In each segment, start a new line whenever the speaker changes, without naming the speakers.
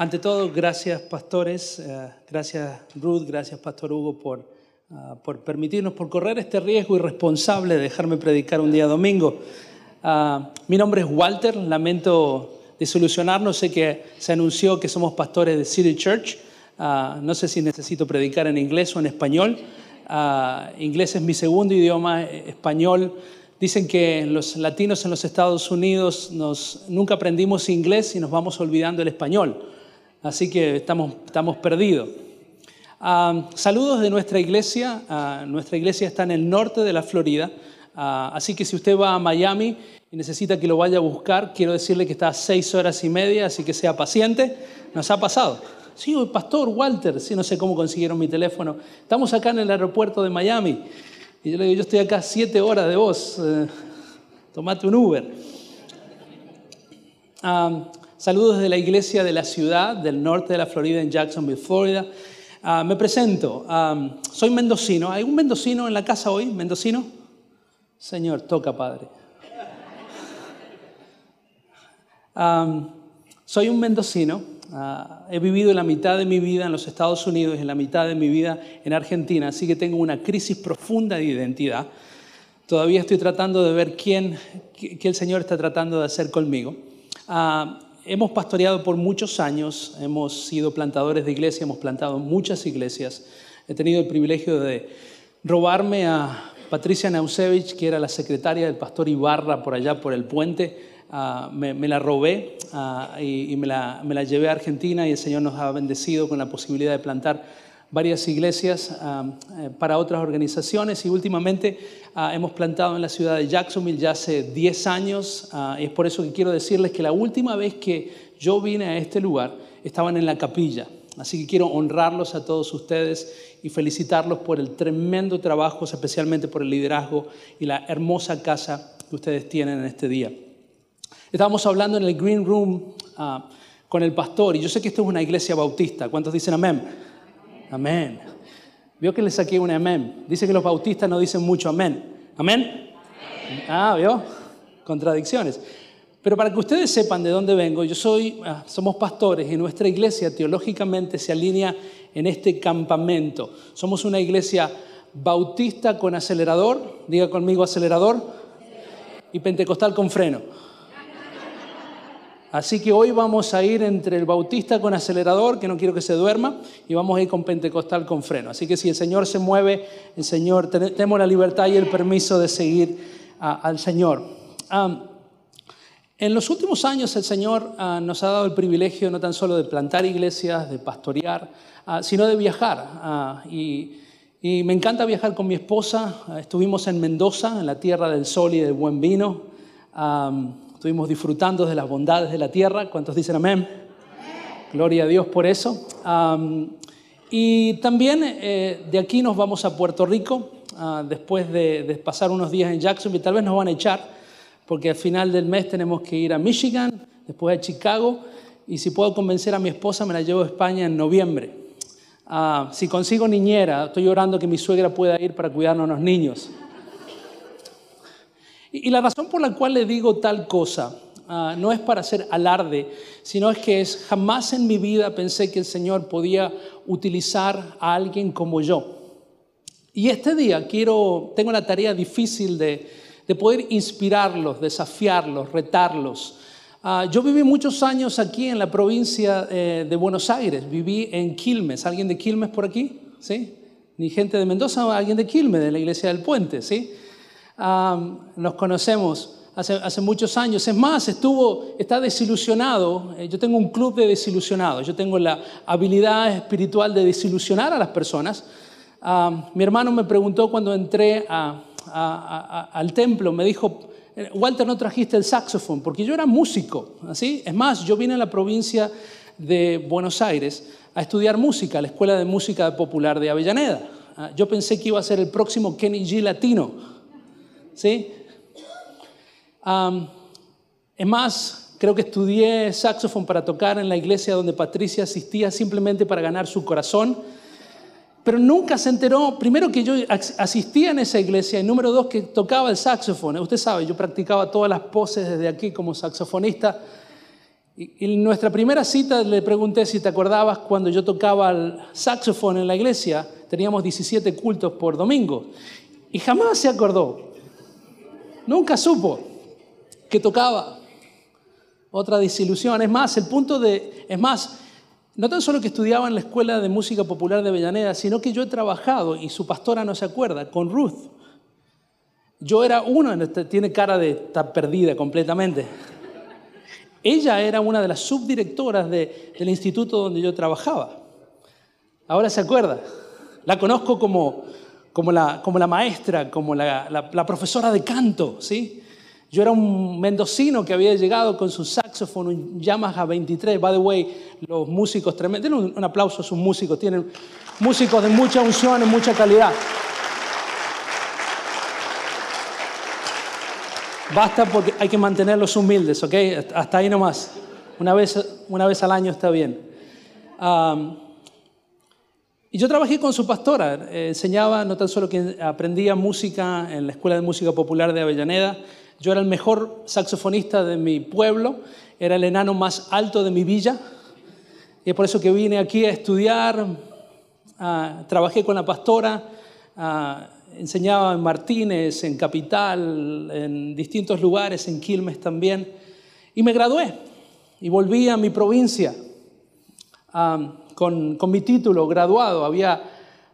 Ante todo, gracias pastores, eh, gracias Ruth, gracias Pastor Hugo por, ah, por permitirnos, por correr este riesgo irresponsable de dejarme predicar un día domingo. Ah, mi nombre es Walter, lamento disolucionarnos, sé que se anunció que somos pastores de City Church, Ah, no sé si necesito predicar en inglés o en español. Inglés es mi segundo idioma, eh, español. Dicen que los latinos en los Estados Unidos nos, nunca aprendimos inglés y nos vamos olvidando el español. Así que estamos, perdidos. Ah, saludos de nuestra iglesia. nuestra iglesia está en el norte de la Florida. así que si usted va a Miami y necesita que lo vaya a buscar, quiero decirle que está a seis horas y media, así que sea paciente. Nos ha pasado. Sí, pastor Walter, sí, no sé cómo consiguieron mi teléfono. Estamos acá en el aeropuerto de Miami. Y yo le digo, yo estoy acá siete horas de vos, eh, tomate un Uber. Saludos desde la iglesia de la ciudad del norte de la Florida, en Jacksonville, Florida. Ah, me presento, soy mendocino. ¿Hay un mendocino en la casa hoy? ¿Mendocino? Señor, toca, Padre. soy un mendocino Ah, he vivido la mitad de mi vida en los Estados Unidos y la mitad de mi vida en Argentina, así que tengo una crisis profunda de identidad. Todavía estoy tratando de ver quién, qué, el Señor está tratando de hacer conmigo. Ah, hemos pastoreado por muchos años, hemos sido plantadores de iglesia, hemos plantado muchas iglesias. He tenido el privilegio de robarme a Patricia Nausevich, que era la secretaria del pastor Ibarra por allá por el puente Ah, me, la robé ah, y, me, la, me, la, llevé a Argentina y el Señor nos ha bendecido con la posibilidad de plantar varias iglesias ah, eh, para otras organizaciones y últimamente hemos plantado en la ciudad de Jacksonville ya hace 10 años y es por eso que quiero decirles que la última vez que yo vine a este lugar estaban en la capilla. Así que quiero honrarlos a todos ustedes y felicitarlos por el tremendo trabajo, especialmente por el liderazgo y la hermosa casa que ustedes tienen en este día. Estábamos hablando en el Green Room ah, con el pastor, y yo sé que esto es una iglesia bautista. ¿Cuántos dicen amén? Amén. Vio que le saqué un amén. Dice que los bautistas no dicen mucho amén. ¿Amén? Ah, ¿vio? Contradicciones. Pero para que ustedes sepan de dónde vengo, yo soy, ah, somos pastores y nuestra iglesia teológicamente se alinea en este campamento. Somos una iglesia bautista con acelerador, diga conmigo acelerador, y pentecostal con freno. Así que hoy vamos a ir entre el bautista con acelerador, que no quiero que se duerma, y vamos a ir con pentecostal con freno. Así que si el Señor se mueve, el Señor, tenemos la libertad y el permiso de seguir al Señor. en los últimos años el Señor ah, nos ha dado el privilegio no tan solo de plantar iglesias, de pastorear, ah, sino de viajar. Ah, y, me encanta viajar con mi esposa. estuvimos en Mendoza, en la tierra del sol y del buen vino. Estuvimos disfrutando de las bondades de la tierra. ¿Cuántos dicen amén? Gloria a Dios por eso. y también eh, de aquí nos vamos a Puerto Rico, ah, después de, pasar unos días en Jacksonville. Tal vez nos van a echar, porque al final del mes tenemos que ir a Michigan, después a Chicago, y si puedo convencer a mi esposa, me la llevo a España en noviembre. Ah, si consigo niñera, estoy orando que mi suegra pueda ir para cuidarnos a los niños. Y, la razón por la cual le digo tal cosa ah, no es para hacer alarde, sino es que es, jamás en mi vida pensé que el Señor podía utilizar a alguien como yo. Y este día quiero, tengo la tarea difícil de, poder inspirarlos, desafiarlos, retarlos. Ah, yo viví muchos años aquí en la provincia eh, de Buenos Aires, viví en Quilmes. ¿Alguien de Quilmes por aquí? ¿Sí? Ni gente de Mendoza, alguien de Quilmes, de la iglesia del Puente, ¿sí? Nos conocemos hace, hace, muchos años. Es más, estuvo, está desilusionado. Eh, yo tengo un club de desilusionados. Yo tengo la habilidad espiritual de desilusionar a las personas. mi hermano me preguntó cuando entré al templo, me dijo, eh, Walter, no trajiste el saxofón, porque yo era músico. ¿así? Es más, yo vine a la provincia de Buenos Aires a estudiar música, a la Escuela de Música Popular de Avellaneda. Ah, yo pensé que iba a ser el próximo Kenny G latino. ¿Sí? es más, creo que estudié saxofón para tocar en la iglesia donde Patricia asistía simplemente para ganar su corazón, pero nunca se enteró, primero que yo asistía en esa iglesia y número dos que tocaba el saxofón. Usted sabe, yo practicaba todas las poses desde aquí como saxofonista Y en nuestra primera cita le pregunté si te acordabas cuando yo tocaba el saxofón en la iglesia, teníamos 17 cultos por domingo, y jamás se acordó. Nunca supo que tocaba. Otra desilusión. Es más, el punto de... Es más, no tan solo que estudiaba en la Escuela de Música Popular de Avellaneda, sino que yo he trabajado, y su pastora no se acuerda, con Ruth. Yo era uno, tiene cara de estar perdida completamente. Ella era una de las subdirectoras del instituto donde yo trabajaba. Ahora se acuerda. La conozco como, como, la, como la maestra, como la, la profesora de canto, ¿sí? Yo era un mendocino que había llegado con su saxofón, un Yamaha 23. By the way, los músicos tremendos. Den un, aplauso a sus músicos. Tienen músicos de mucha unción y mucha calidad. Basta porque hay que mantenerlos humildes, ¿ok? Hasta ahí nomás. Una vez, una vez al año está bien. Y yo trabajé con su pastora. Eh, enseñaba, no tan solo que aprendía música en la Escuela de Música Popular de Avellaneda, yo era el mejor saxofonista de mi pueblo, era el enano más alto de mi villa, y es por eso que vine aquí a estudiar, trabajé con la pastora, enseñaba en Martínez, en Capital, en distintos lugares, en Quilmes también, y me gradué y volví a mi provincia con, con mi título graduado. Había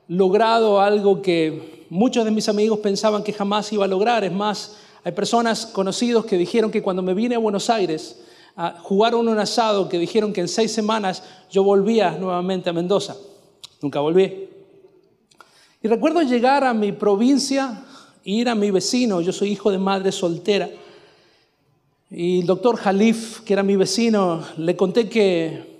logrado algo que muchos de mis amigos pensaban que jamás iba a lograr, es más, hay personas conocidos que dijeron que cuando me vine a Buenos Aires, a jugaron un asado que dijeron que en seis semanas yo volvía nuevamente a Mendoza. Nunca volví. Y recuerdo llegar a mi provincia, ir a mi vecino, yo soy hijo de madre soltera, y el doctor Jalif, que era mi vecino, le conté que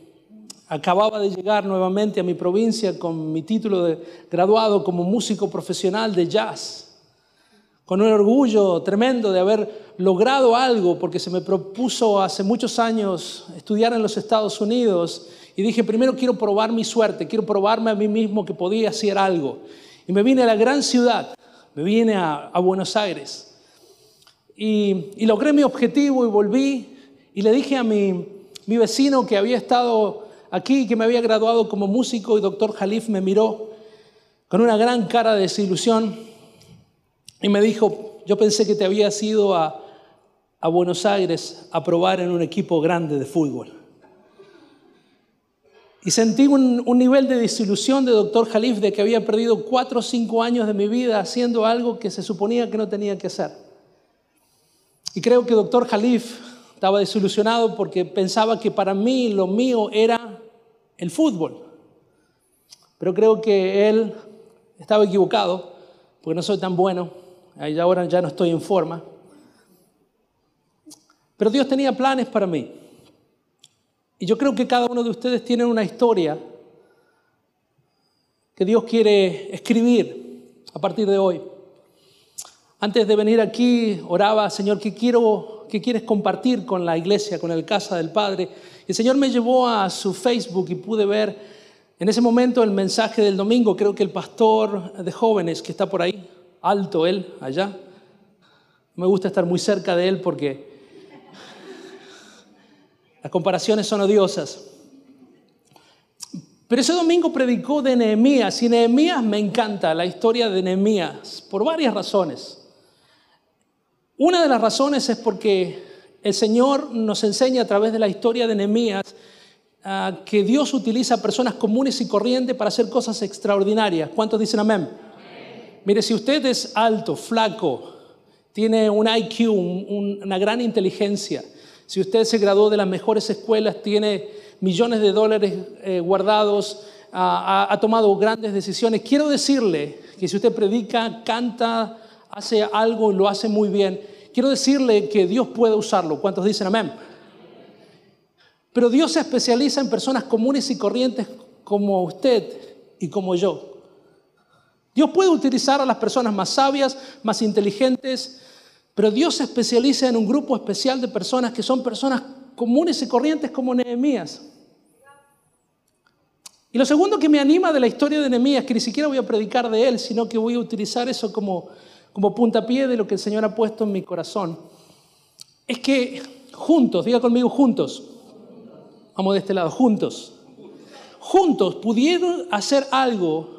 acababa de llegar nuevamente a mi provincia con mi título de graduado como músico profesional de jazz con un orgullo tremendo de haber logrado algo, porque se me propuso hace muchos años estudiar en los Estados Unidos y dije, primero quiero probar mi suerte, quiero probarme a mí mismo que podía hacer algo. Y me vine a la gran ciudad, me vine a, Buenos Aires. Y, logré mi objetivo y volví y le dije a mi vecino que había estado aquí, que me había graduado como músico y doctor Jalif me miró con una gran cara de desilusión y me dijo, yo pensé que te habías ido a, a Buenos Aires a probar en un equipo grande de fútbol. Y sentí un, un, nivel de desilusión de doctor Jalif de que había perdido cuatro o cinco años de mi vida haciendo algo que se suponía que no tenía que hacer. Y creo que doctor Jalif estaba desilusionado porque pensaba que para mí lo mío era el fútbol. Pero creo que él estaba equivocado porque no soy tan bueno Ahí ahora ya no estoy en forma. Pero Dios tenía planes para mí. Y yo creo que cada uno de ustedes tiene una historia que Dios quiere escribir a partir de hoy. Antes de venir aquí, oraba, Señor, ¿qué, quiero, qué quieres compartir con la iglesia, con el casa del Padre? El Señor me llevó a su Facebook y pude ver en ese momento el mensaje del domingo. Creo que el pastor de jóvenes que está por ahí, alto él allá. Me gusta estar muy cerca de él porque las comparaciones son odiosas. Pero ese domingo predicó de Nehemías y Nehemías me encanta la historia de Nehemías por varias razones. Una de las razones es porque el Señor nos enseña a través de la historia de Nehemías ah, que Dios utiliza personas comunes y corrientes para hacer cosas extraordinarias. ¿Cuántos dicen amén? Mire, si usted es alto, flaco, tiene un IQ, una gran inteligencia, si usted se graduó de las mejores escuelas, tiene millones de dólares eh, guardados, ha, tomado grandes decisiones, quiero decirle que si usted predica, canta, hace algo y lo hace muy bien, quiero decirle que Dios puede usarlo. ¿Cuántos dicen amén? Pero Dios se especializa en personas comunes y corrientes como usted y como yo. Dios puede utilizar a las personas más sabias, más inteligentes, pero Dios se especializa en un grupo especial de personas que son personas comunes y corrientes como Nehemías. Y lo segundo que me anima de la historia de Nehemías, que ni siquiera voy a predicar de él, sino que voy a utilizar eso como, como puntapié de lo que el Señor ha puesto en mi corazón, es que juntos, diga conmigo juntos, Vamos de este lado, juntos. Juntos pudieron hacer algo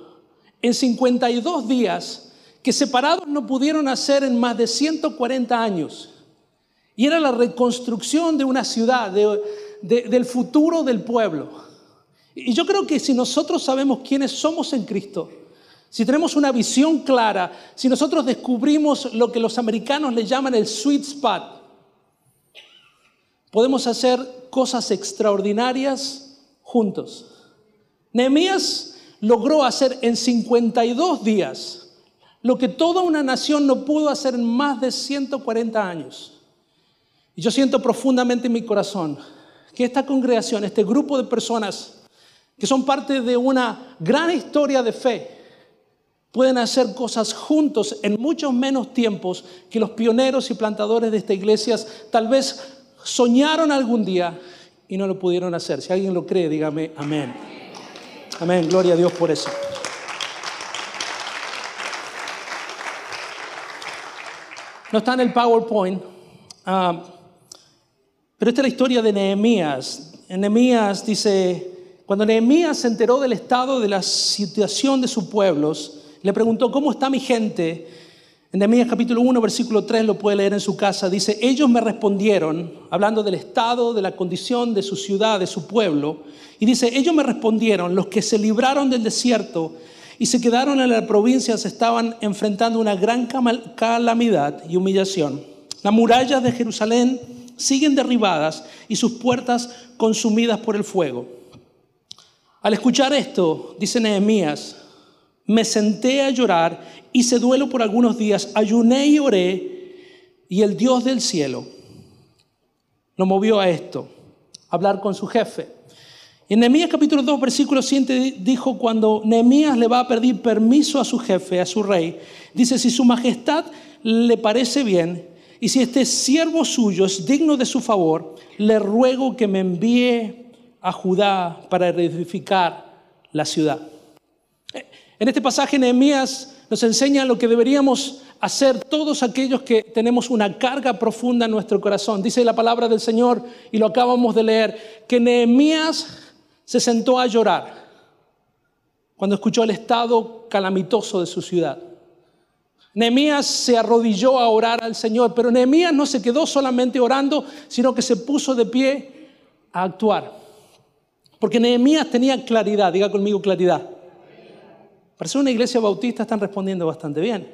en 52 días que separados no pudieron hacer en más de 140 años. Y era la reconstrucción de una ciudad, del futuro del pueblo. Y yo creo que si nosotros sabemos quiénes somos en Cristo, si tenemos una visión clara, si nosotros descubrimos lo que los americanos le llaman el sweet spot, podemos hacer cosas extraordinarias juntos. Nehemías logró hacer en 52 días lo que toda una nación no pudo hacer en más de 140 años. Y yo siento profundamente en mi corazón que esta congregación, este grupo de personas que son parte de una gran historia de fe, pueden hacer cosas juntos en muchos menos tiempos que los pioneros y plantadores de esta iglesia tal vez soñaron algún día y no lo pudieron hacer. Si alguien lo cree, dígame amén. Amén, gloria a Dios por eso. No está en el PowerPoint, ah, pero esta es la historia de Nehemías. Nehemías dice, cuando Nehemías se enteró del estado de la situación de sus pueblos, le preguntó, ¿cómo está mi gente? En Nehemías capítulo 1, versículo 3, lo puede leer en su casa, dice, ellos me respondieron, hablando del estado, de la condición de su ciudad, de su pueblo, y dice, ellos me respondieron, los que se libraron del desierto y se quedaron en la provincia se estaban enfrentando una gran calamidad y humillación. Las murallas de Jerusalén siguen derribadas y sus puertas consumidas por el fuego. Al escuchar esto, dice Nehemías, me senté a llorar, hice duelo por algunos días, ayuné y oré, y el Dios del cielo lo movió a esto, hablar con su jefe. En Nehemías capítulo 2, versículo 7 dijo, cuando Nehemías le va a pedir permiso a su jefe, a su rey, dice, si su majestad le parece bien, y si este siervo suyo es digno de su favor, le ruego que me envíe a Judá para edificar la ciudad. En este pasaje Nehemías nos enseña lo que deberíamos hacer todos aquellos que tenemos una carga profunda en nuestro corazón. Dice la palabra del Señor, y lo acabamos de leer, que Nehemías se sentó a llorar cuando escuchó el estado calamitoso de su ciudad. Nehemías se arrodilló a orar al Señor, pero Nehemías no se quedó solamente orando, sino que se puso de pie a actuar. Porque Nehemías tenía claridad, diga conmigo claridad. Para ser una iglesia bautista están respondiendo bastante bien.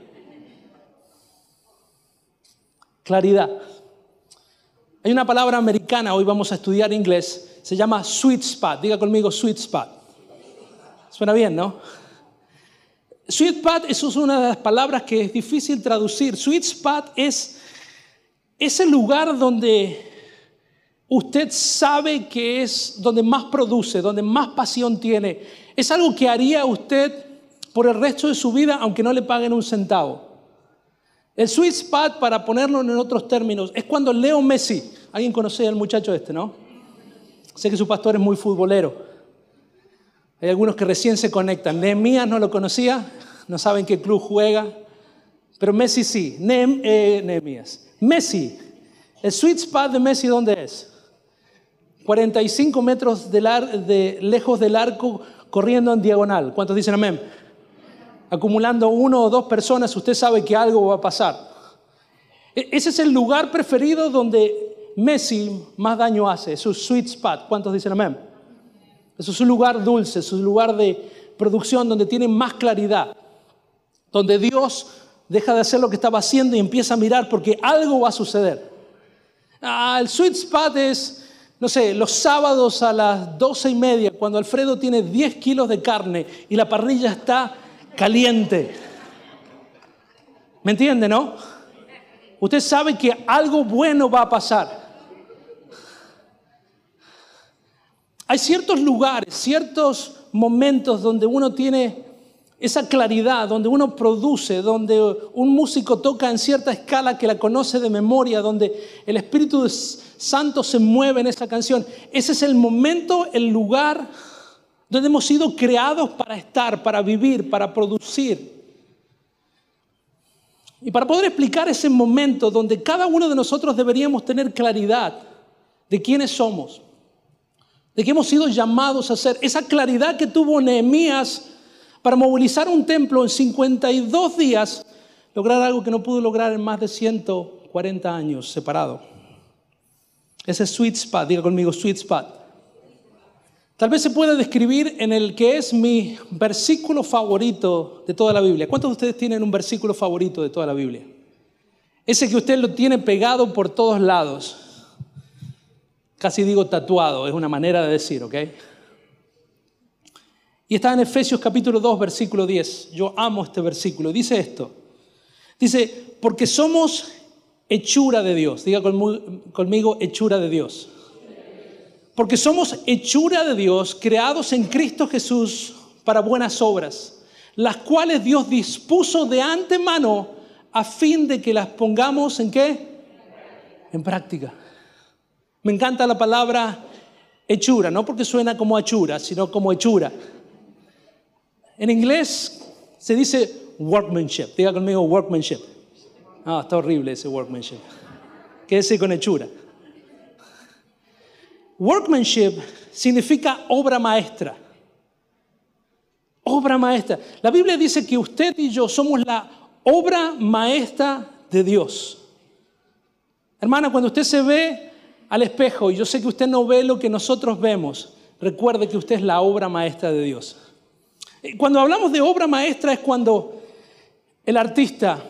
Claridad. Hay una palabra americana, hoy vamos a estudiar inglés, se llama sweet spot. Diga conmigo sweet spot. Suena bien, ¿no? Sweet spot, eso es una de las palabras que es difícil traducir. Sweet spot es ese lugar donde usted sabe que es donde más produce, donde más pasión tiene. Es algo que haría usted por el resto de su vida aunque no le paguen un centavo. El sweet spot, para ponerlo en otros términos, es cuando Leo Messi, alguien conoce al muchacho este, ¿no? Sé que su pastor es muy futbolero. Hay algunos que recién se conectan. Nehemías no lo conocía, no saben qué club juega, pero Messi sí. Eh, Nehemías. Messi, el sweet spot de Messi, ¿dónde es? 45 metros de lejos del arco corriendo en diagonal. ¿Cuántos dicen amén? Acumulando uno o dos personas, usted sabe que algo va a pasar. E-, ese es el lugar preferido donde Messi más daño hace, su sweet spot. ¿Cuántos dicen amén? Eso es un lugar dulce, es un lugar de producción donde tiene más claridad, donde Dios deja de hacer lo que estaba haciendo y empieza a mirar porque algo va a suceder. Ah, el sweet spot es, no sé, los sábados a las doce y media, cuando Alfredo tiene 10 kilos de carne y la parrilla está caliente. ¿Me entiende, no? Usted sabe que algo bueno va a pasar. Hay ciertos lugares, ciertos momentos donde uno tiene esa claridad, donde uno produce, donde un músico toca en cierta escala que la conoce de memoria, donde el Espíritu Santo se mueve en esa canción. Ese es el momento, el lugar donde hemos sido creados para estar, para vivir, para producir. Y para poder explicar ese momento donde cada uno de nosotros deberíamos tener claridad de quiénes somos, de que hemos sido llamados a hacer. Esa claridad que tuvo Nehemías para movilizar un templo en 52 días, lograr algo que no pudo lograr en más de 140 años separado. Ese sweet spot, diga conmigo sweet spot. Tal vez se puede describir en el que es mi versículo favorito de toda la Biblia. ¿Cuántos de ustedes tienen un versículo favorito de toda la Biblia? Ese que usted lo tiene pegado por todos lados. Casi digo tatuado, es una manera de decir, ¿ok? Y está en Efesios capítulo 2, versículo 10. Yo amo este versículo. Dice esto. Dice, porque somos hechura de Dios. Diga conmigo, hechura de Dios. Porque somos hechura de Dios, creados en Cristo Jesús para buenas obras, las cuales Dios dispuso de antemano a fin de que las pongamos en qué? En práctica. Me encanta la palabra hechura, no porque suena como hechura, sino como hechura. En inglés se dice workmanship. Diga conmigo workmanship. Ah, está horrible ese workmanship. Quédese con hechura. Workmanship significa obra maestra. Obra maestra. La Biblia dice que usted y yo somos la obra maestra de Dios. Hermana, cuando usted se ve al espejo, y yo sé que usted no ve lo que nosotros vemos, recuerde que usted es la obra maestra de Dios. Cuando hablamos de obra maestra es cuando el artista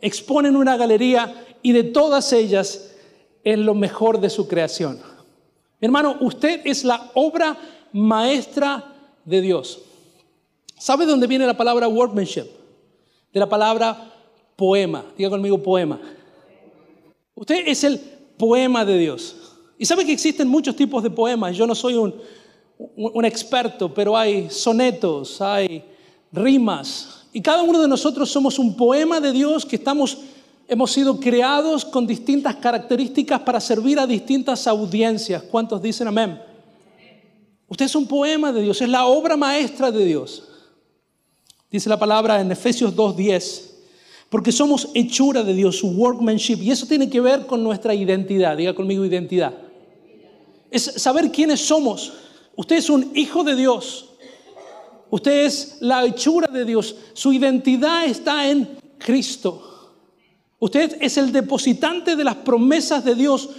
expone en una galería y de todas ellas es lo mejor de su creación. Hermano, usted es la obra maestra de Dios. ¿Sabe dónde viene la palabra workmanship? De la palabra poema. Diga conmigo poema. Usted es el poema de Dios. Y sabe que existen muchos tipos de poemas. Yo no soy un, un experto, pero hay sonetos, hay rimas. Y cada uno de nosotros somos un poema de Dios que estamos, hemos sido creados con distintas características para servir a distintas audiencias. ¿Cuántos dicen amén? Usted es un poema de Dios, es la obra maestra de Dios. Dice la palabra en Efesios 2.10 porque somos hechura de Dios, su workmanship. Y eso tiene que ver con nuestra identidad. Diga conmigo identidad. Es saber quiénes somos. Usted es un hijo de Dios. Usted es la hechura de Dios. Su identidad está en Cristo. Usted es el depositante de las promesas de Dios.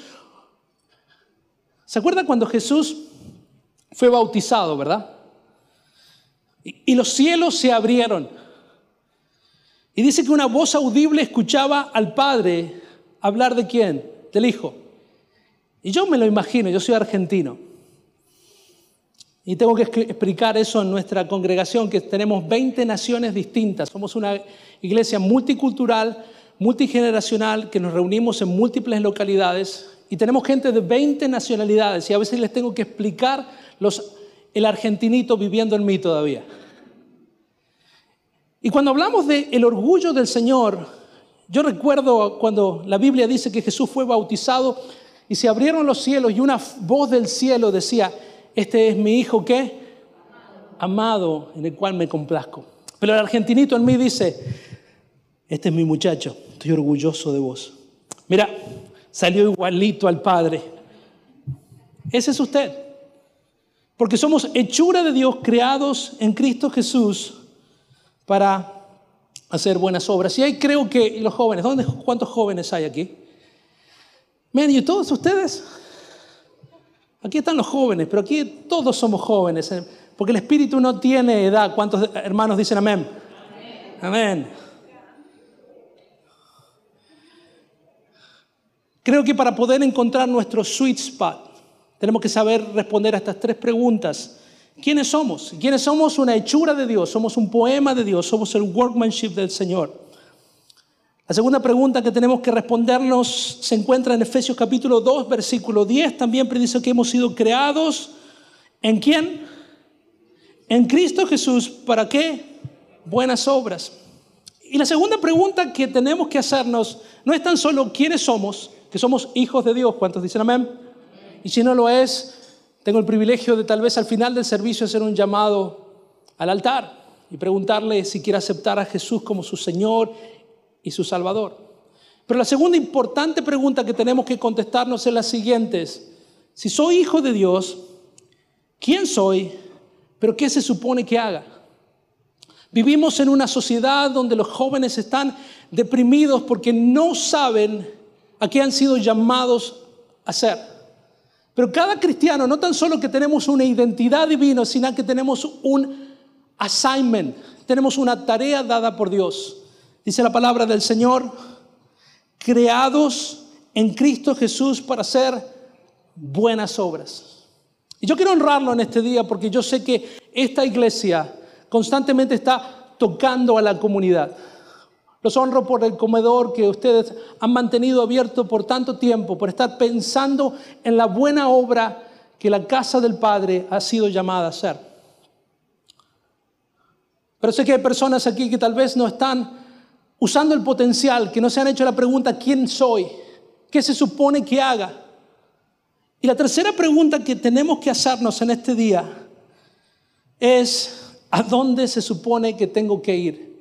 ¿Se acuerda cuando Jesús fue bautizado, verdad? Y los cielos se abrieron. Y dice que una voz audible escuchaba al Padre hablar de quién? Del Hijo. Y yo me lo imagino, yo soy argentino. Y tengo que explicar eso en nuestra congregación, que tenemos 20 naciones distintas. Somos una iglesia multicultural, multigeneracional, que nos reunimos en múltiples localidades y tenemos gente de 20 nacionalidades. Y a veces les tengo que explicar los, el argentinito viviendo en mí todavía. Y cuando hablamos del el orgullo del Señor, yo recuerdo cuando la Biblia dice que Jesús fue bautizado y se abrieron los cielos y una voz del cielo decía, este es mi hijo ¿qué? amado en el cual me complazco. Pero el argentinito en mí dice, este es mi muchacho, estoy orgulloso de vos. Mira, salió igualito al Padre. Ese es usted. Porque somos hechura de Dios creados en Cristo Jesús para hacer buenas obras. Y ahí creo que los jóvenes, ¿dónde, ¿cuántos jóvenes hay aquí? Miren, ¿y todos ustedes? Aquí están los jóvenes, pero aquí todos somos jóvenes, ¿eh? porque el Espíritu no tiene edad. ¿Cuántos hermanos dicen amén? Amén. Creo que para poder encontrar nuestro sweet spot, tenemos que saber responder a estas tres preguntas ¿Quiénes somos? ¿Quiénes somos? Una hechura de Dios, somos un poema de Dios, somos el workmanship del Señor. La segunda pregunta que tenemos que respondernos se encuentra en Efesios capítulo 2, versículo 10. También predice que hemos sido creados en quién? En Cristo Jesús. ¿Para qué? Buenas obras. Y la segunda pregunta que tenemos que hacernos no es tan solo quiénes somos, que somos hijos de Dios. ¿Cuántos dicen amén? Y si no lo es, tengo el privilegio de tal vez al final del servicio hacer un llamado al altar y preguntarle si quiere aceptar a Jesús como su Señor y su Salvador. Pero la segunda importante pregunta que tenemos que contestarnos es la siguiente. Si soy hijo de Dios, quién soy, pero qué se supone que haga. Vivimos en una sociedad donde los jóvenes están deprimidos porque no saben a qué han sido llamados a ser. Pero cada cristiano, no tan solo que tenemos una identidad divina, sino que tenemos un assignment, tenemos una tarea dada por Dios. Dice la palabra del Señor, creados en Cristo Jesús para hacer buenas obras. Y yo quiero honrarlo en este día porque yo sé que esta iglesia constantemente está tocando a la comunidad. Los honro por el comedor que ustedes han mantenido abierto por tanto tiempo, por estar pensando en la buena obra que la casa del Padre ha sido llamada a hacer. Pero sé que hay personas aquí que tal vez no están usando el potencial, que no se han hecho la pregunta, ¿quién soy? ¿Qué se supone que haga? Y la tercera pregunta que tenemos que hacernos en este día es, ¿a dónde se supone que tengo que ir?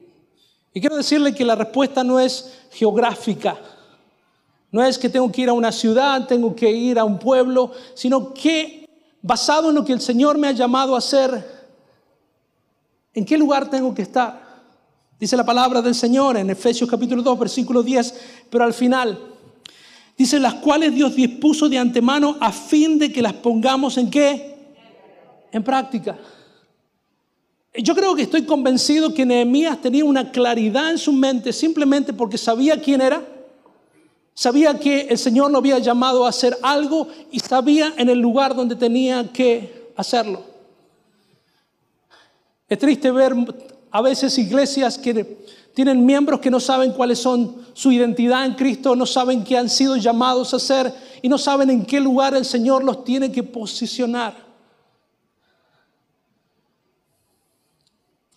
Y quiero decirle que la respuesta no es geográfica, no es que tengo que ir a una ciudad, tengo que ir a un pueblo, sino que basado en lo que el Señor me ha llamado a hacer, ¿en qué lugar tengo que estar? Dice la palabra del Señor en Efesios capítulo 2, versículo 10, pero al final dice las cuales Dios dispuso de antemano a fin de que las pongamos en qué? En práctica. Yo creo que estoy convencido que Nehemías tenía una claridad en su mente simplemente porque sabía quién era, sabía que el Señor lo había llamado a hacer algo y sabía en el lugar donde tenía que hacerlo. Es triste ver a veces iglesias que tienen miembros que no saben cuáles son su identidad en Cristo, no saben qué han sido llamados a hacer y no saben en qué lugar el Señor los tiene que posicionar.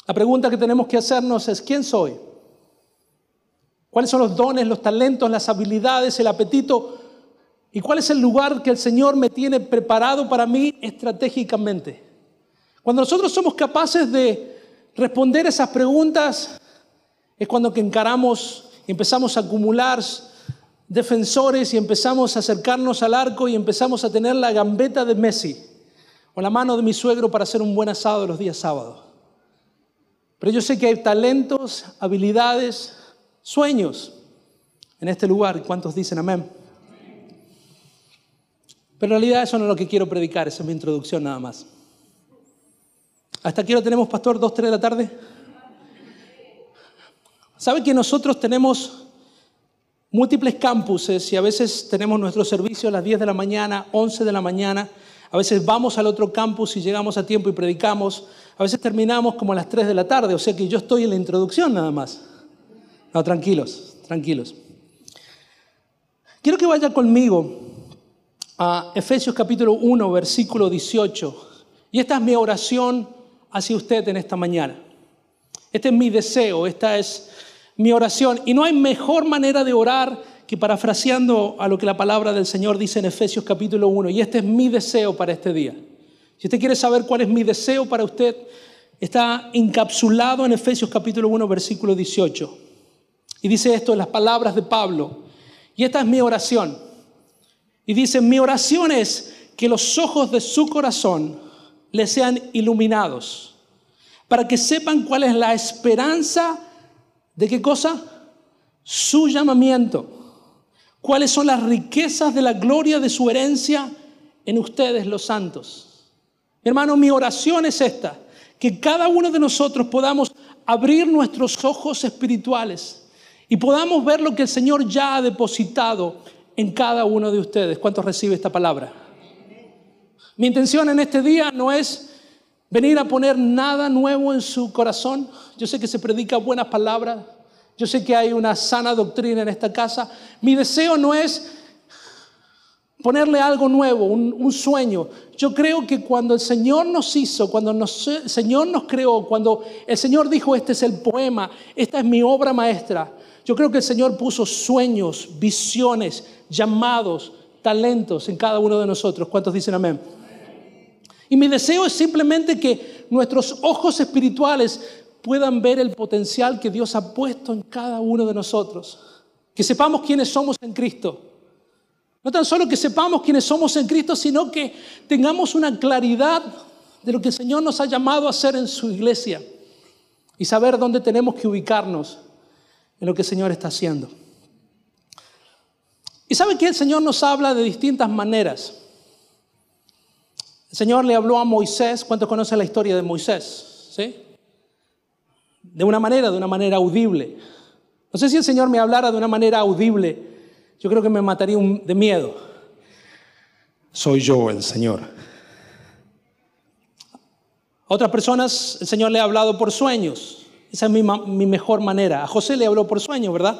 La pregunta que tenemos que hacernos es, ¿quién soy? ¿Cuáles son los dones, los talentos, las habilidades, el apetito? ¿Y cuál es el lugar que el Señor me tiene preparado para mí estratégicamente? Cuando nosotros somos capaces de responder esas preguntas, es cuando que encaramos, empezamos a acumular defensores y empezamos a acercarnos al arco y empezamos a tener la gambeta de Messi o la mano de mi suegro para hacer un buen asado los días sábados. Pero yo sé que hay talentos, habilidades, sueños en este lugar. ¿Cuántos dicen amén? Pero en realidad eso no es lo que quiero predicar, esa es mi introducción nada más. ¿Hasta aquí lo tenemos, pastor? ¿Dos, tres de la tarde? ¿Sabe que nosotros tenemos múltiples campuses y a veces tenemos nuestro servicio a las 10 de la mañana, 11 de la mañana? A veces vamos al otro campus y llegamos a tiempo y predicamos. A veces terminamos como a las 3 de la tarde, o sea que yo estoy en la introducción nada más. No, tranquilos, tranquilos. Quiero que vaya conmigo a Efesios capítulo 1, versículo 18. Y esta es mi oración hacia usted en esta mañana. Este es mi deseo, esta es mi oración. Y no hay mejor manera de orar que parafraseando a lo que la palabra del Señor dice en Efesios capítulo 1. Y este es mi deseo para este día. Si usted quiere saber cuál es mi deseo para usted, está encapsulado en Efesios capítulo 1, versículo 18. Y dice esto en las palabras de Pablo. Y esta es mi oración. Y dice, mi oración es que los ojos de su corazón le sean iluminados, para que sepan cuál es la esperanza de qué cosa? Su llamamiento. ¿Cuáles son las riquezas de la gloria de su herencia en ustedes los santos? Hermano, mi oración es esta, que cada uno de nosotros podamos abrir nuestros ojos espirituales y podamos ver lo que el Señor ya ha depositado en cada uno de ustedes. ¿Cuántos recibe esta palabra? Mi intención en este día no es venir a poner nada nuevo en su corazón. Yo sé que se predica buenas palabras. Yo sé que hay una sana doctrina en esta casa. Mi deseo no es ponerle algo nuevo, un, sueño. Yo creo que cuando el Señor nos hizo, cuando el Señor nos creó, cuando el Señor dijo, este es el poema, esta es mi obra maestra, yo creo que el Señor puso sueños, visiones, llamados, talentos en cada uno de nosotros. ¿Cuántos dicen amén? Y mi deseo es simplemente que nuestros ojos espirituales puedan ver el potencial que Dios ha puesto en cada uno de nosotros. Que sepamos quiénes somos en Cristo no tan solo que sepamos quiénes somos en Cristo, sino que tengamos una claridad de lo que el Señor nos ha llamado a hacer en su iglesia y saber dónde tenemos que ubicarnos en lo que el Señor está haciendo. Y sabe que el Señor nos habla de distintas maneras. El Señor le habló a Moisés, ¿cuántos conocen la historia de Moisés? ¿Sí? De una manera, de una manera audible. No sé si el Señor me hablara de una manera audible, yo creo que me mataría de miedo. Soy yo el Señor. A otras personas el Señor le ha hablado por sueños. Esa es mi, mi mejor manera. A José le habló por sueños, ¿verdad?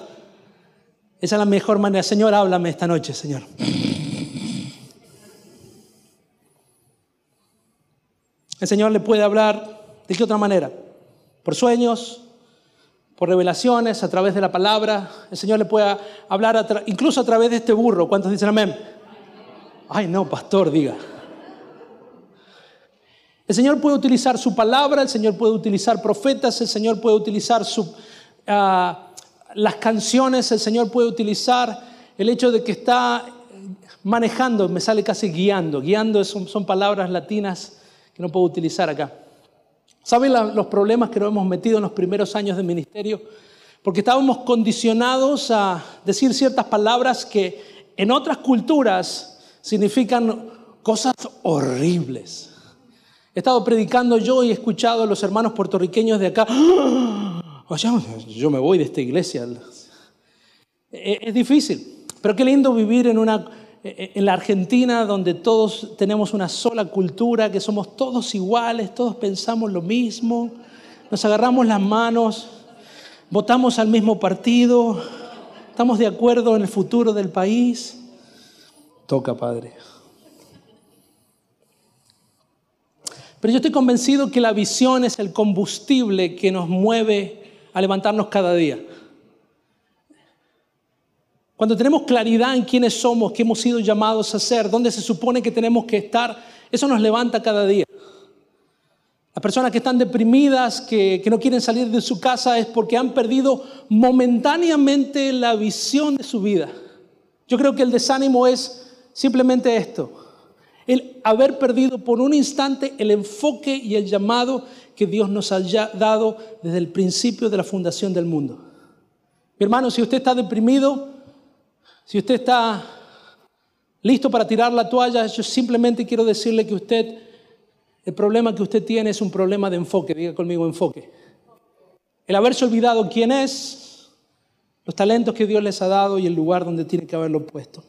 Esa es la mejor manera. Señor, háblame esta noche, Señor. El Señor le puede hablar de qué otra manera? Por sueños, por revelaciones, a través de la palabra. El Señor le puede hablar incluso a través de este burro. ¿Cuántos dicen amén? Ay, no, pastor, diga. El Señor puede utilizar su palabra, el Señor puede utilizar profetas, el Señor puede utilizar ah, las canciones, el Señor puede utilizar el hecho de que está manejando, me sale casi guiando. Guiando son, son palabras latinas que no puedo utilizar acá. ¿Saben los problemas que nos hemos metido en los primeros años de ministerio? Porque estábamos condicionados a decir ciertas palabras que en otras culturas significan cosas horribles. He estado predicando yo y he escuchado a los hermanos puertorriqueños de acá. Yo me voy de esta iglesia. Es difícil, pero qué lindo vivir en una en la Argentina, donde todos tenemos una sola cultura, que somos todos iguales, todos pensamos lo mismo, nos agarramos las manos, votamos al mismo partido, estamos de acuerdo en el futuro del país. Toca, Padre. Pero yo estoy convencido que la visión es el combustible que nos mueve a levantarnos cada día. Cuando tenemos claridad en quiénes somos, qué hemos sido llamados a ser, dónde se supone que tenemos que estar, eso nos levanta cada día. Las personas que están deprimidas, que, que, no quieren salir de su casa, es porque han perdido momentáneamente la visión de su vida. Yo creo que el desánimo es simplemente esto, el haber perdido por un instante el enfoque y el llamado que Dios nos haya dado desde el principio de la fundación del mundo. Mi hermano, si usted está deprimido, si usted está listo para tirar la toalla, yo simplemente quiero decirle que usted, el problema que usted tiene es un problema de enfoque. Diga conmigo enfoque. El haberse olvidado quién es, los talentos que Dios les ha dado y el lugar donde tiene que haberlo puesto.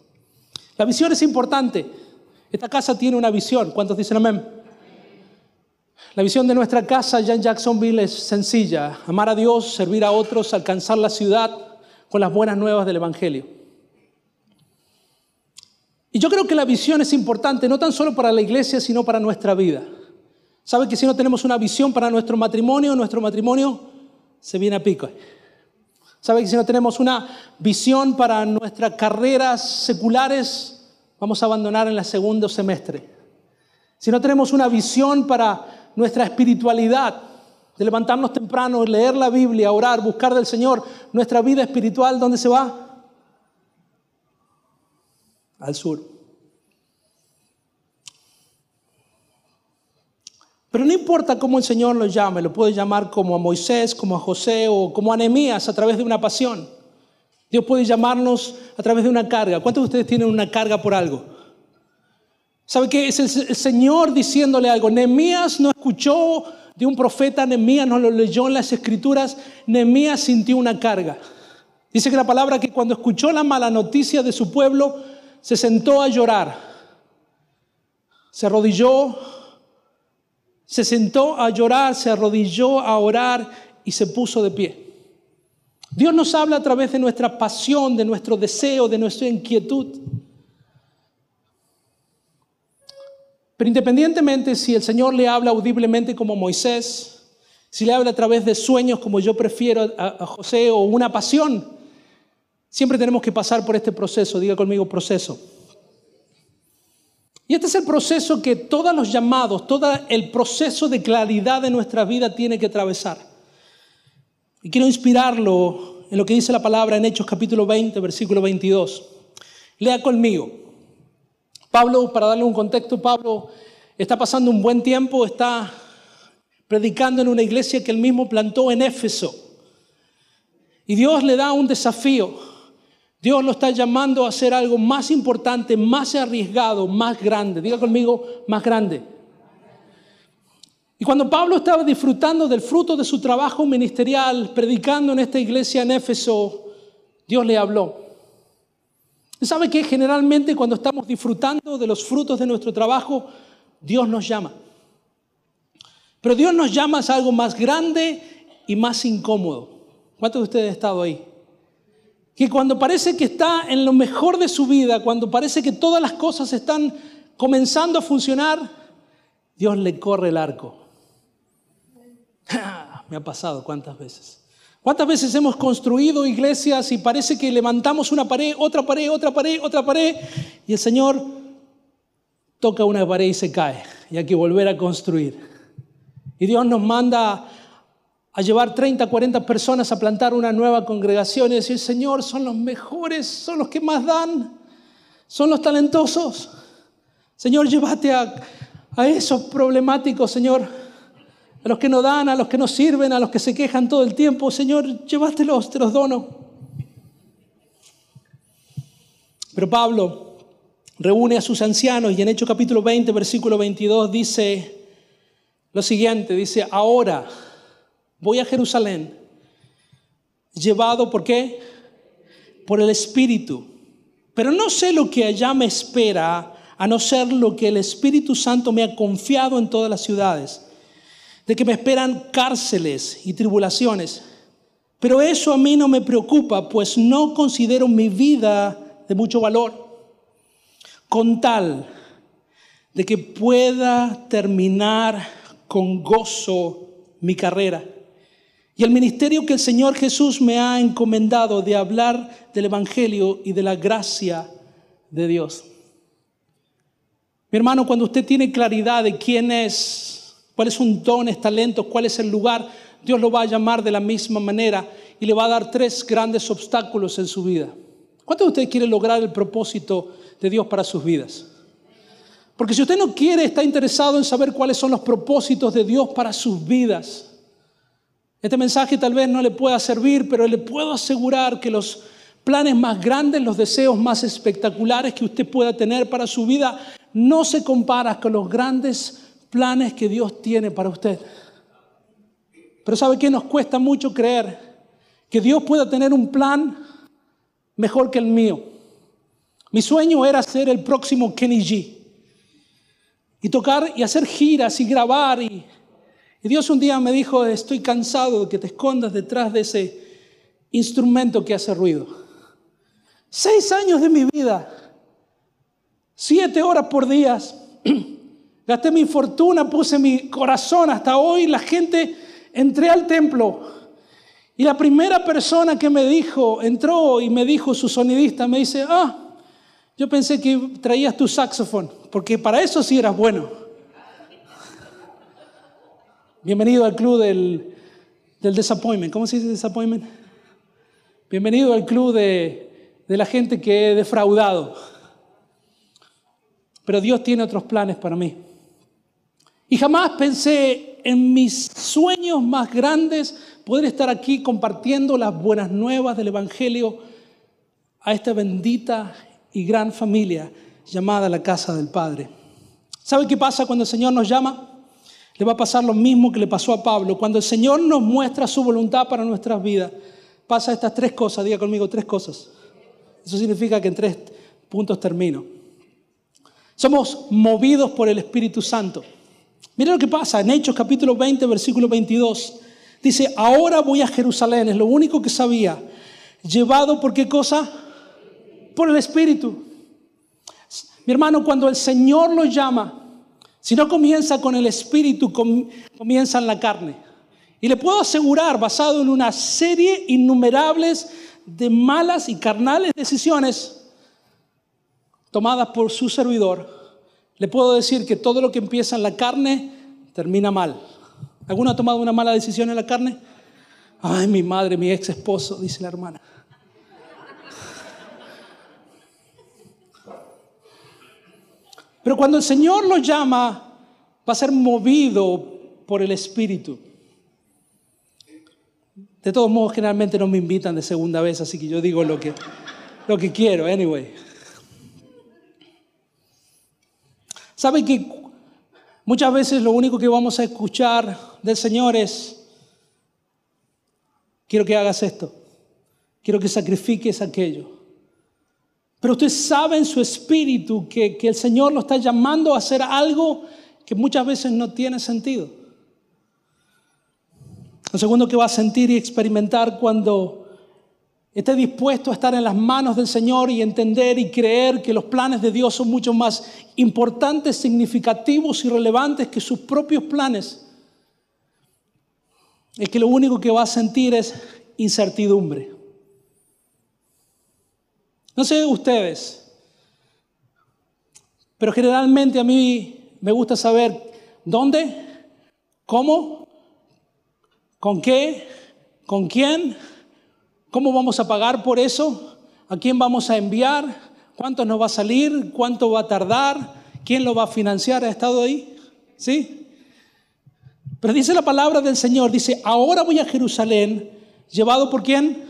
La visión es importante. Esta casa tiene una visión. ¿Cuántos dicen amén? La visión de nuestra casa ya en Jacksonville es sencilla. Amar a Dios, servir a otros, alcanzar la ciudad con las buenas nuevas del Evangelio. Y yo creo que la visión es importante, no tan solo para la iglesia, sino para nuestra vida. ¿Sabe que si no tenemos una visión para nuestro matrimonio, nuestro matrimonio se viene a pico? ¿Sabe que si no tenemos una visión para nuestras carreras seculares, vamos a abandonar en el segundo semestre? Si no tenemos una visión para nuestra espiritualidad, de levantarnos temprano, leer la Biblia, orar, buscar del Señor, nuestra vida espiritual, ¿dónde se va? Al sur. Pero no importa cómo el Señor lo llame, lo puede llamar como a Moisés, como a José o como a Nehemías a través de una pasión. Dios puede llamarnos a través de una carga. ¿Cuántos de ustedes tienen una carga por algo? ¿Sabe qué? Es el Señor diciéndole algo. Nehemías no escuchó de un profeta, Nehemías no lo leyó en las escrituras, Nehemías sintió una carga. Dice que la palabra que cuando escuchó la mala noticia de su pueblo, se sentó a llorar, se arrodilló, se sentó a llorar, se arrodilló a orar y se puso de pie. Dios nos habla a través de nuestra pasión, de nuestro deseo, de nuestra inquietud. Pero independientemente si el Señor le habla audiblemente como Moisés, si le habla a través de sueños como yo prefiero a, José o una pasión, Siempre tenemos que pasar por este proceso, diga conmigo proceso. Y este es el proceso que todos los llamados, todo el proceso de claridad de nuestra vida tiene que atravesar. Y quiero inspirarlo en lo que dice la palabra en Hechos capítulo 20, versículo 22. Lea conmigo. Pablo, para darle un contexto, Pablo está pasando un buen tiempo, está predicando en una iglesia que él mismo plantó en Éfeso. Y Dios le da un desafío. Dios lo está llamando a hacer algo más importante, más arriesgado, más grande. Diga conmigo, más grande. Y cuando Pablo estaba disfrutando del fruto de su trabajo ministerial, predicando en esta iglesia en Éfeso, Dios le habló. ¿Sabe que generalmente cuando estamos disfrutando de los frutos de nuestro trabajo, Dios nos llama? Pero Dios nos llama a algo más grande y más incómodo. ¿Cuántos de ustedes han estado ahí? Que cuando parece que está en lo mejor de su vida, cuando parece que todas las cosas están comenzando a funcionar, Dios le corre el arco. Me ha pasado cuántas veces. ¿Cuántas veces hemos construido iglesias y parece que levantamos una pared, otra pared, otra pared, otra pared, y el Señor toca una pared y se cae, y hay que volver a construir. Y Dios nos manda a llevar 30, 40 personas a plantar una nueva congregación y decir, Señor, son los mejores, son los que más dan, son los talentosos. Señor, llévate a, a esos problemáticos, Señor a los que no dan, a los que no sirven, a los que se quejan todo el tiempo. Señor, llévatelos, te los dono. Pero Pablo reúne a sus ancianos y en Hechos capítulo 20, versículo 22 dice lo siguiente, dice, ahora voy a Jerusalén, llevado por qué? Por el Espíritu. Pero no sé lo que allá me espera, a no ser lo que el Espíritu Santo me ha confiado en todas las ciudades de que me esperan cárceles y tribulaciones. Pero eso a mí no me preocupa, pues no considero mi vida de mucho valor, con tal de que pueda terminar con gozo mi carrera y el ministerio que el Señor Jesús me ha encomendado de hablar del Evangelio y de la gracia de Dios. Mi hermano, cuando usted tiene claridad de quién es cuáles son dones, talentos, cuál es el lugar, Dios lo va a llamar de la misma manera y le va a dar tres grandes obstáculos en su vida. ¿Cuántos de ustedes quieren lograr el propósito de Dios para sus vidas? Porque si usted no quiere, está interesado en saber cuáles son los propósitos de Dios para sus vidas. Este mensaje tal vez no le pueda servir, pero le puedo asegurar que los planes más grandes, los deseos más espectaculares que usted pueda tener para su vida, no se comparan con los grandes planes que Dios tiene para usted. Pero ¿sabe qué? Nos cuesta mucho creer que Dios pueda tener un plan mejor que el mío. Mi sueño era ser el próximo Kenny G. Y tocar y hacer giras y grabar. Y, y Dios un día me dijo, estoy cansado de que te escondas detrás de ese instrumento que hace ruido. Seis años de mi vida, siete horas por día, Gasté mi fortuna, puse mi corazón. Hasta hoy la gente, entré al templo. Y la primera persona que me dijo, entró y me dijo su sonidista, me dice, ah, yo pensé que traías tu saxofón, porque para eso sí eras bueno. Bienvenido al club del, del disappointment. ¿Cómo se dice disappointment? Bienvenido al club de, de la gente que he defraudado. Pero Dios tiene otros planes para mí. Y jamás pensé en mis sueños más grandes poder estar aquí compartiendo las buenas nuevas del Evangelio a esta bendita y gran familia llamada la casa del Padre. ¿Sabe qué pasa cuando el Señor nos llama? Le va a pasar lo mismo que le pasó a Pablo. Cuando el Señor nos muestra su voluntad para nuestras vidas, pasa estas tres cosas. Diga conmigo tres cosas. Eso significa que en tres puntos termino. Somos movidos por el Espíritu Santo. Mira lo que pasa en Hechos capítulo 20, versículo 22. Dice, ahora voy a Jerusalén, es lo único que sabía. ¿Llevado por qué cosa? Por el Espíritu. Mi hermano, cuando el Señor lo llama, si no comienza con el Espíritu, comienza en la carne. Y le puedo asegurar, basado en una serie innumerables de malas y carnales decisiones tomadas por su servidor, le puedo decir que todo lo que empieza en la carne termina mal. ¿Alguno ha tomado una mala decisión en la carne? Ay, mi madre, mi ex esposo, dice la hermana. Pero cuando el Señor lo llama, va a ser movido por el Espíritu. De todos modos, generalmente no me invitan de segunda vez, así que yo digo lo que, lo que quiero, anyway. ¿Sabe que muchas veces lo único que vamos a escuchar del Señor es, quiero que hagas esto, quiero que sacrifiques aquello? Pero usted sabe en su espíritu que, que el Señor lo está llamando a hacer algo que muchas veces no tiene sentido. Lo segundo que va a sentir y experimentar cuando esté dispuesto a estar en las manos del Señor y entender y creer que los planes de Dios son mucho más importantes, significativos y relevantes que sus propios planes, es que lo único que va a sentir es incertidumbre. No sé de ustedes, pero generalmente a mí me gusta saber dónde, cómo, con qué, con quién, cómo vamos a pagar por eso, a quién vamos a enviar, cuánto nos va a salir, cuánto va a tardar, quién lo va a financiar. ¿Ha estado ahí? ¿Sí? Pero dice la palabra del Señor, dice, ahora voy a Jerusalén, llevado por quién?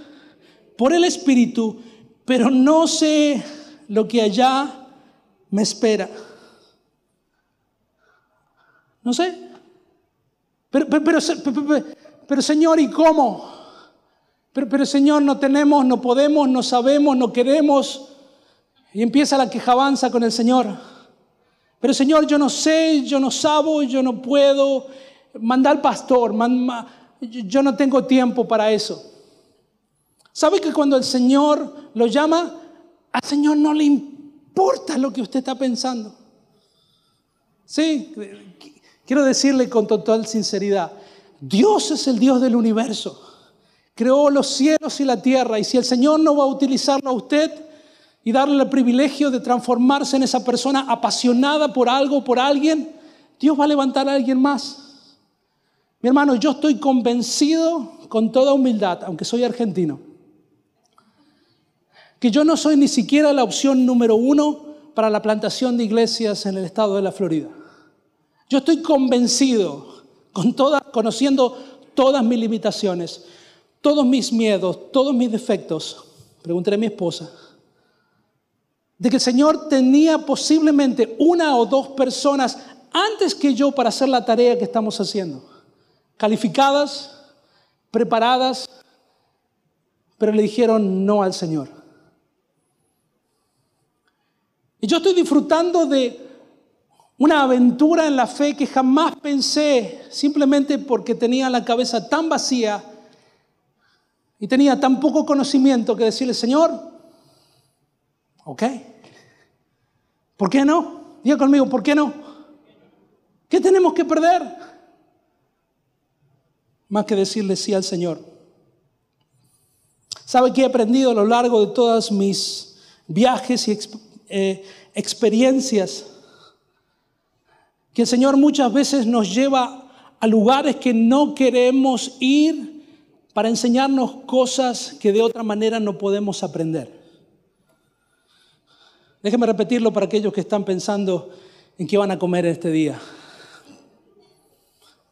Por el Espíritu pero no sé lo que allá me espera. No sé. Pero, pero, pero, Señor, ¿y cómo? Pero, pero Señor, no tenemos, no podemos, no sabemos, no queremos. Y empieza la quejabanza con el Señor. Pero Señor, yo no sé, yo no sabo, yo no puedo. Manda al pastor, yo no tengo tiempo para eso. ¿Sabe que cuando el Señor lo llama, al Señor no le importa lo que usted está pensando? Sí, quiero decirle con total sinceridad, Dios es el Dios del universo. Creó los cielos y la tierra y si el Señor no va a utilizarlo a usted y darle el privilegio de transformarse en esa persona apasionada por algo, por alguien, Dios va a levantar a alguien más. Mi hermano, yo estoy convencido con toda humildad, aunque soy argentino, que yo no soy ni siquiera la opción número uno para la plantación de iglesias en el estado de la Florida. Yo estoy convencido, con conociendo todas mis limitaciones, todos mis miedos, todos mis defectos, preguntaré a mi esposa, de que el Señor tenía posiblemente una o dos personas antes que yo para hacer la tarea que estamos haciendo, calificadas, preparadas, pero le dijeron no al Señor. Y yo estoy disfrutando de una aventura en la fe que jamás pensé, simplemente porque tenía la cabeza tan vacía y tenía tan poco conocimiento que decirle, Señor, ok, ¿por qué no? Diga conmigo, ¿por qué no? ¿Qué tenemos que perder? Más que decirle sí al Señor. ¿Sabe qué he aprendido a lo largo de todas mis viajes y eh, experiencias que el Señor muchas veces nos lleva a lugares que no queremos ir para enseñarnos cosas que de otra manera no podemos aprender. Déjeme repetirlo para aquellos que están pensando en qué van a comer este día.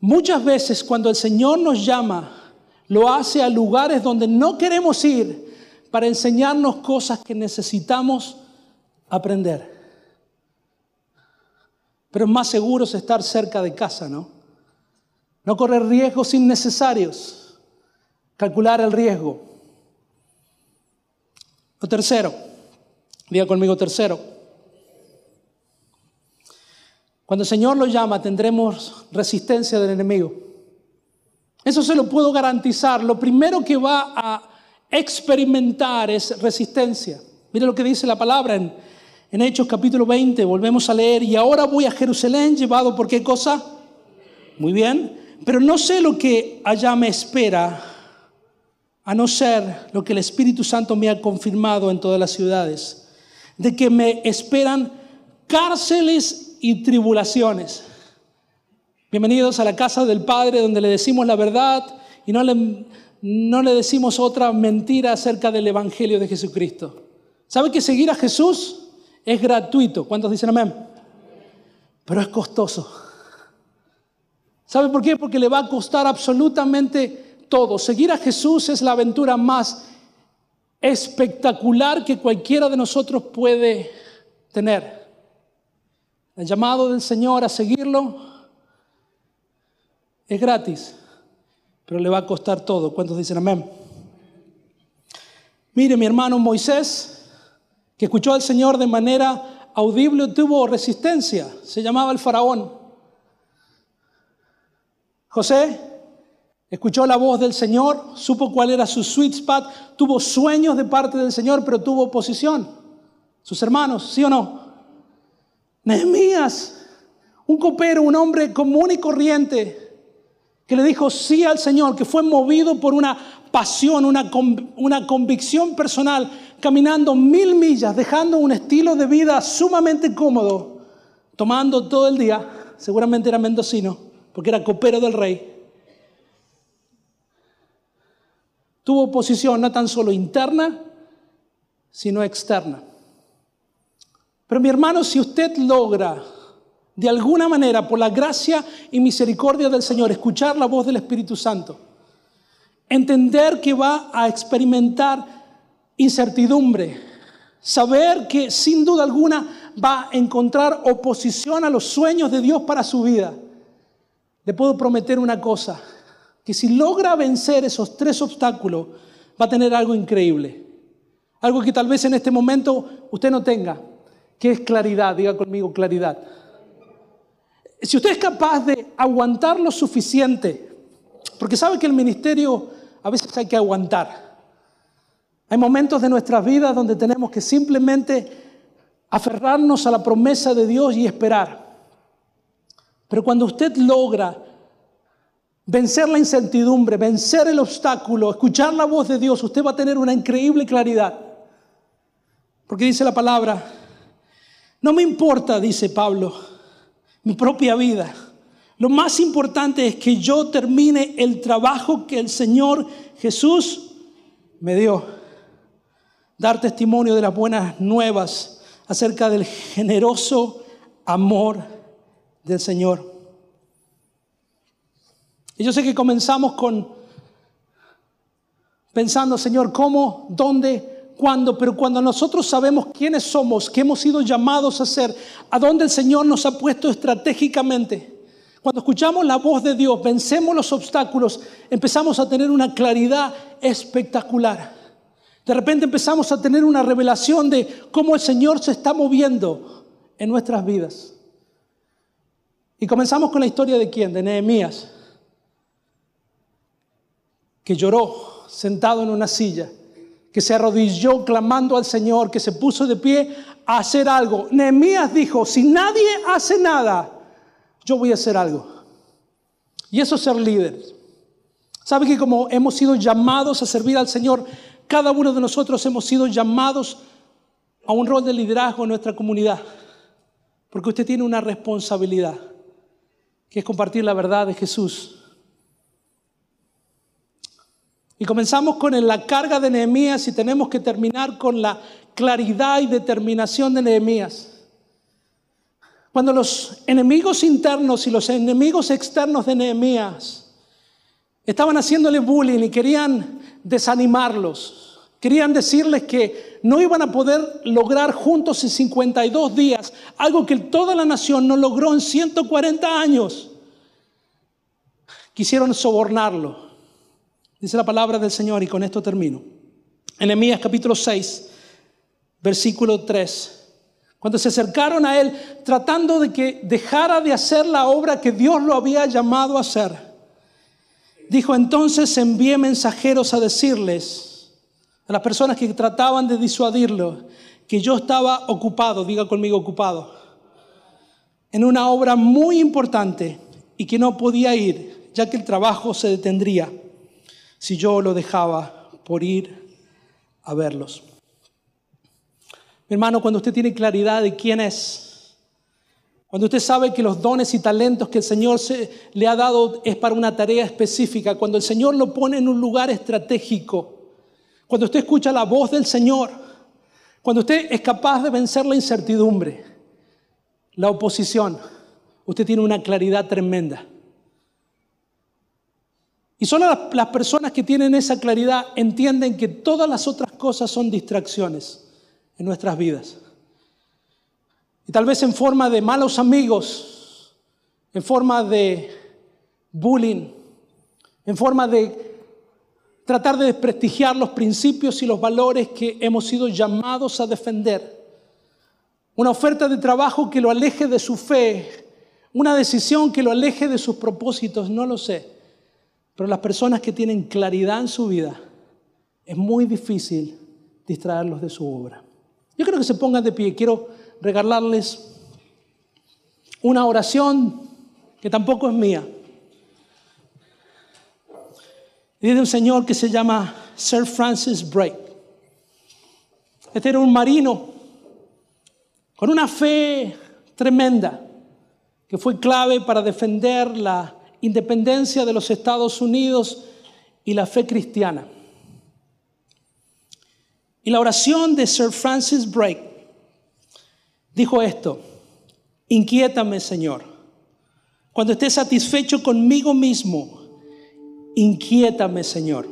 Muchas veces cuando el Señor nos llama, lo hace a lugares donde no queremos ir para enseñarnos cosas que necesitamos aprender. Pero es más seguro estar cerca de casa, ¿no? No correr riesgos innecesarios. Calcular el riesgo. Lo tercero, diga conmigo tercero. Cuando el Señor lo llama tendremos resistencia del enemigo. Eso se lo puedo garantizar. Lo primero que va a experimentar es resistencia. Mire lo que dice la palabra en en Hechos capítulo 20 volvemos a leer, y ahora voy a Jerusalén llevado por qué cosa? Muy bien, pero no sé lo que allá me espera, a no ser lo que el Espíritu Santo me ha confirmado en todas las ciudades, de que me esperan cárceles y tribulaciones. Bienvenidos a la casa del Padre donde le decimos la verdad y no le, no le decimos otra mentira acerca del Evangelio de Jesucristo. ¿Sabe que seguir a Jesús es gratuito. ¿Cuántos dicen amén? Pero es costoso. ¿Sabe por qué? Porque le va a costar absolutamente todo. Seguir a Jesús es la aventura más espectacular que cualquiera de nosotros puede tener. El llamado del Señor a seguirlo es gratis, pero le va a costar todo. ¿Cuántos dicen amén? Mire, mi hermano Moisés, que escuchó al Señor de manera audible, tuvo resistencia. Se llamaba el faraón. José escuchó la voz del Señor, supo cuál era su sweet spot, tuvo sueños de parte del Señor, pero tuvo oposición. Sus hermanos, ¿sí o no? Nehemías, un copero, un hombre común y corriente, que le dijo sí al Señor, que fue movido por una pasión, una, una convicción personal, caminando mil millas, dejando un estilo de vida sumamente cómodo, tomando todo el día, seguramente era mendocino, porque era copero del rey. Tuvo oposición no tan solo interna, sino externa. Pero mi hermano, si usted logra de alguna manera, por la gracia y misericordia del Señor, escuchar la voz del Espíritu Santo, entender que va a experimentar incertidumbre, saber que sin duda alguna va a encontrar oposición a los sueños de Dios para su vida, le puedo prometer una cosa, que si logra vencer esos tres obstáculos, va a tener algo increíble. Algo que tal vez en este momento usted no tenga, que es claridad, diga conmigo claridad. Si usted es capaz de aguantar lo suficiente, porque sabe que el ministerio a veces hay que aguantar. Hay momentos de nuestras vidas donde tenemos que simplemente aferrarnos a la promesa de Dios y esperar. Pero cuando usted logra vencer la incertidumbre, vencer el obstáculo, escuchar la voz de Dios, usted va a tener una increíble claridad. Porque dice la palabra, no me importa, dice Pablo, mi propia vida. Lo más importante es que yo termine el trabajo que el Señor Jesús me dio. Dar testimonio de las buenas nuevas acerca del generoso amor del Señor. Y yo sé que comenzamos con pensando, Señor, ¿cómo? ¿Dónde? Cuándo, pero cuando nosotros sabemos quiénes somos, qué hemos sido llamados a ser, a dónde el Señor nos ha puesto estratégicamente, cuando escuchamos la voz de Dios, vencemos los obstáculos, empezamos a tener una claridad espectacular. De repente empezamos a tener una revelación de cómo el Señor se está moviendo en nuestras vidas. Y comenzamos con la historia de quién, de Nehemías, que lloró sentado en una silla que se arrodilló clamando al Señor, que se puso de pie a hacer algo. Nehemías dijo, si nadie hace nada, yo voy a hacer algo. Y eso es ser líder. ¿Sabe que como hemos sido llamados a servir al Señor, cada uno de nosotros hemos sido llamados a un rol de liderazgo en nuestra comunidad? Porque usted tiene una responsabilidad, que es compartir la verdad de Jesús y comenzamos con la carga de Nehemías y tenemos que terminar con la claridad y determinación de Nehemías. Cuando los enemigos internos y los enemigos externos de Nehemías estaban haciéndole bullying y querían desanimarlos, querían decirles que no iban a poder lograr juntos en 52 días algo que toda la nación no logró en 140 años. Quisieron sobornarlo. Dice la palabra del Señor y con esto termino. Enemías capítulo 6, versículo 3. Cuando se acercaron a él tratando de que dejara de hacer la obra que Dios lo había llamado a hacer, dijo entonces envié mensajeros a decirles a las personas que trataban de disuadirlo que yo estaba ocupado, diga conmigo ocupado, en una obra muy importante y que no podía ir ya que el trabajo se detendría si yo lo dejaba por ir a verlos. Mi hermano, cuando usted tiene claridad de quién es, cuando usted sabe que los dones y talentos que el Señor se, le ha dado es para una tarea específica, cuando el Señor lo pone en un lugar estratégico, cuando usted escucha la voz del Señor, cuando usted es capaz de vencer la incertidumbre, la oposición, usted tiene una claridad tremenda. Y solo las, personas que tienen esa claridad entienden que todas las otras cosas son distracciones en nuestras vidas. Y tal vez en forma de malos amigos, en forma de bullying, en forma de tratar de desprestigiar los principios y los valores que hemos sido llamados a defender. Una oferta de trabajo que lo aleje de su fe, una decisión que lo aleje de sus propósitos, no lo sé. Pero las personas que tienen claridad en su vida, es muy difícil distraerlos de su obra. Yo creo que se pongan de pie. Quiero regalarles una oración que tampoco es mía. Y de un señor que se llama Sir Francis Drake. Este era un marino con una fe tremenda que fue clave para defender la independencia de los Estados Unidos y la fe cristiana. Y la oración de Sir Francis Drake dijo esto, inquiétame Señor, cuando esté satisfecho conmigo mismo, inquiétame Señor.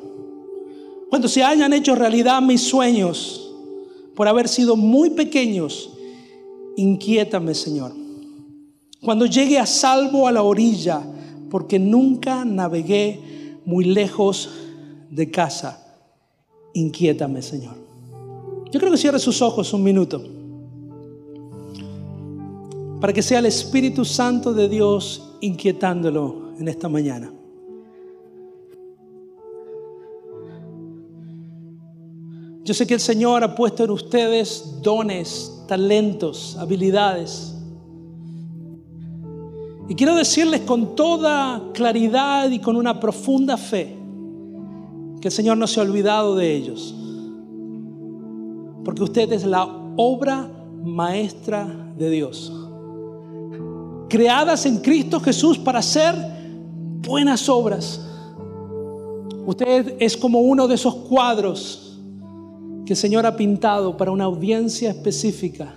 Cuando se hayan hecho realidad mis sueños por haber sido muy pequeños, inquiétame Señor. Cuando llegue a salvo a la orilla, porque nunca navegué muy lejos de casa. Inquiétame, Señor. Yo creo que cierre sus ojos un minuto. Para que sea el Espíritu Santo de Dios inquietándolo en esta mañana. Yo sé que el Señor ha puesto en ustedes dones, talentos, habilidades y quiero decirles con toda claridad y con una profunda fe que el Señor no se ha olvidado de ellos. Porque usted es la obra maestra de Dios. Creadas en Cristo Jesús para hacer buenas obras. Usted es como uno de esos cuadros que el Señor ha pintado para una audiencia específica,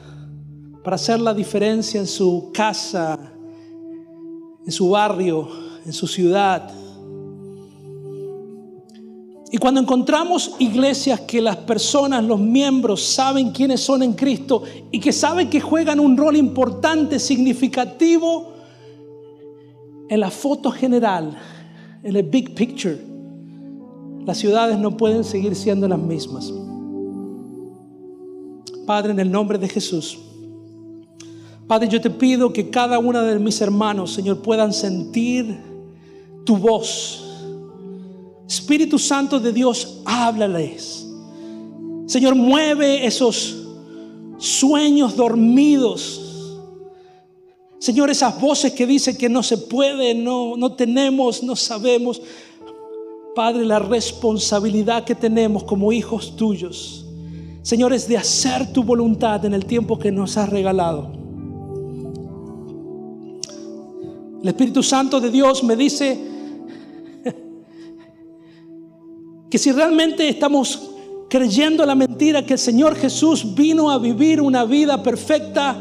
para hacer la diferencia en su casa, en su barrio, en su ciudad. Y cuando encontramos iglesias que las personas, los miembros, saben quiénes son en Cristo y que saben que juegan un rol importante, significativo en la foto general, en el big picture, las ciudades no pueden seguir siendo las mismas. Padre, en el nombre de Jesús. Padre, yo te pido que cada una de mis hermanos, Señor, puedan sentir tu voz. Espíritu Santo de Dios, háblales. Señor, mueve esos sueños dormidos. Señor, esas voces que dicen que no se puede, no, no tenemos, no sabemos. Padre, la responsabilidad que tenemos como hijos tuyos, Señor, es de hacer tu voluntad en el tiempo que nos has regalado. El Espíritu Santo de Dios me dice que si realmente estamos creyendo la mentira que el Señor Jesús vino a vivir una vida perfecta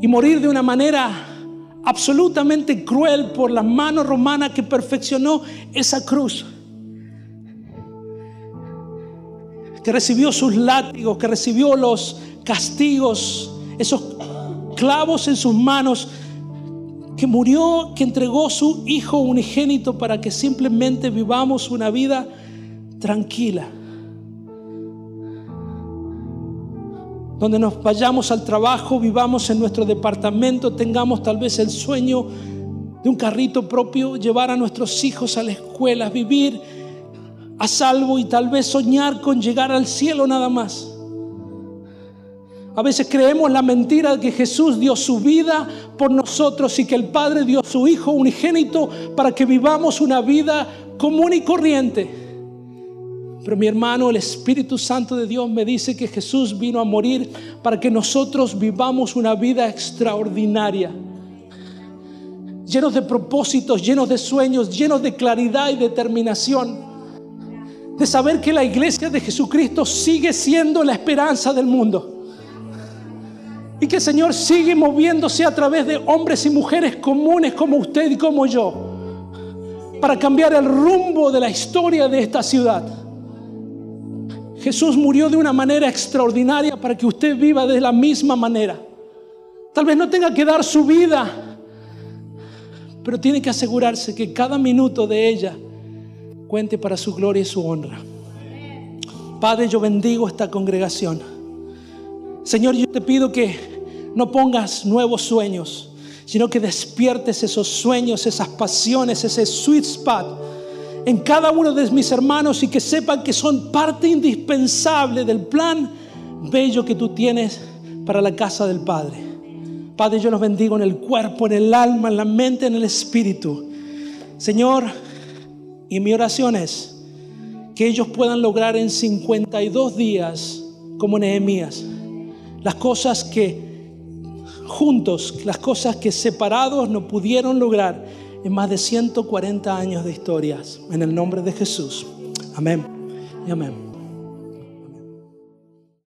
y morir de una manera absolutamente cruel por la mano romana que perfeccionó esa cruz. Que recibió sus látigos, que recibió los castigos, esos clavos en sus manos, que murió, que entregó su Hijo unigénito para que simplemente vivamos una vida tranquila. Donde nos vayamos al trabajo, vivamos en nuestro departamento, tengamos tal vez el sueño de un carrito propio, llevar a nuestros hijos a la escuela, vivir a salvo y tal vez soñar con llegar al cielo nada más. A veces creemos la mentira de que Jesús dio su vida por nosotros y que el Padre dio su Hijo unigénito para que vivamos una vida común y corriente. Pero mi hermano, el Espíritu Santo de Dios me dice que Jesús vino a morir para que nosotros vivamos una vida extraordinaria. Llenos de propósitos, llenos de sueños, llenos de claridad y determinación. De saber que la iglesia de Jesucristo sigue siendo la esperanza del mundo y que el Señor sigue moviéndose a través de hombres y mujeres comunes como usted y como yo. para cambiar el rumbo de la historia de esta ciudad. Jesús murió de una manera extraordinaria para que usted viva de la misma manera. Tal vez no tenga que dar su vida, pero tiene que asegurarse que cada minuto de ella cuente para su gloria y su honra. Padre, yo bendigo esta congregación. Señor, yo te pido que no pongas nuevos sueños, sino que despiertes esos sueños, esas pasiones, ese sweet spot en cada uno de mis hermanos y que sepan que son parte indispensable del plan bello que tú tienes para la casa del Padre. Padre, yo los bendigo en el cuerpo, en el alma, en la mente, en el espíritu. Señor, y mi oración es que ellos puedan lograr en 52 días, como Nehemías, las cosas que juntos, las cosas que separados no pudieron lograr en más de 140 años de historias. En el nombre de Jesús. Amén y amén.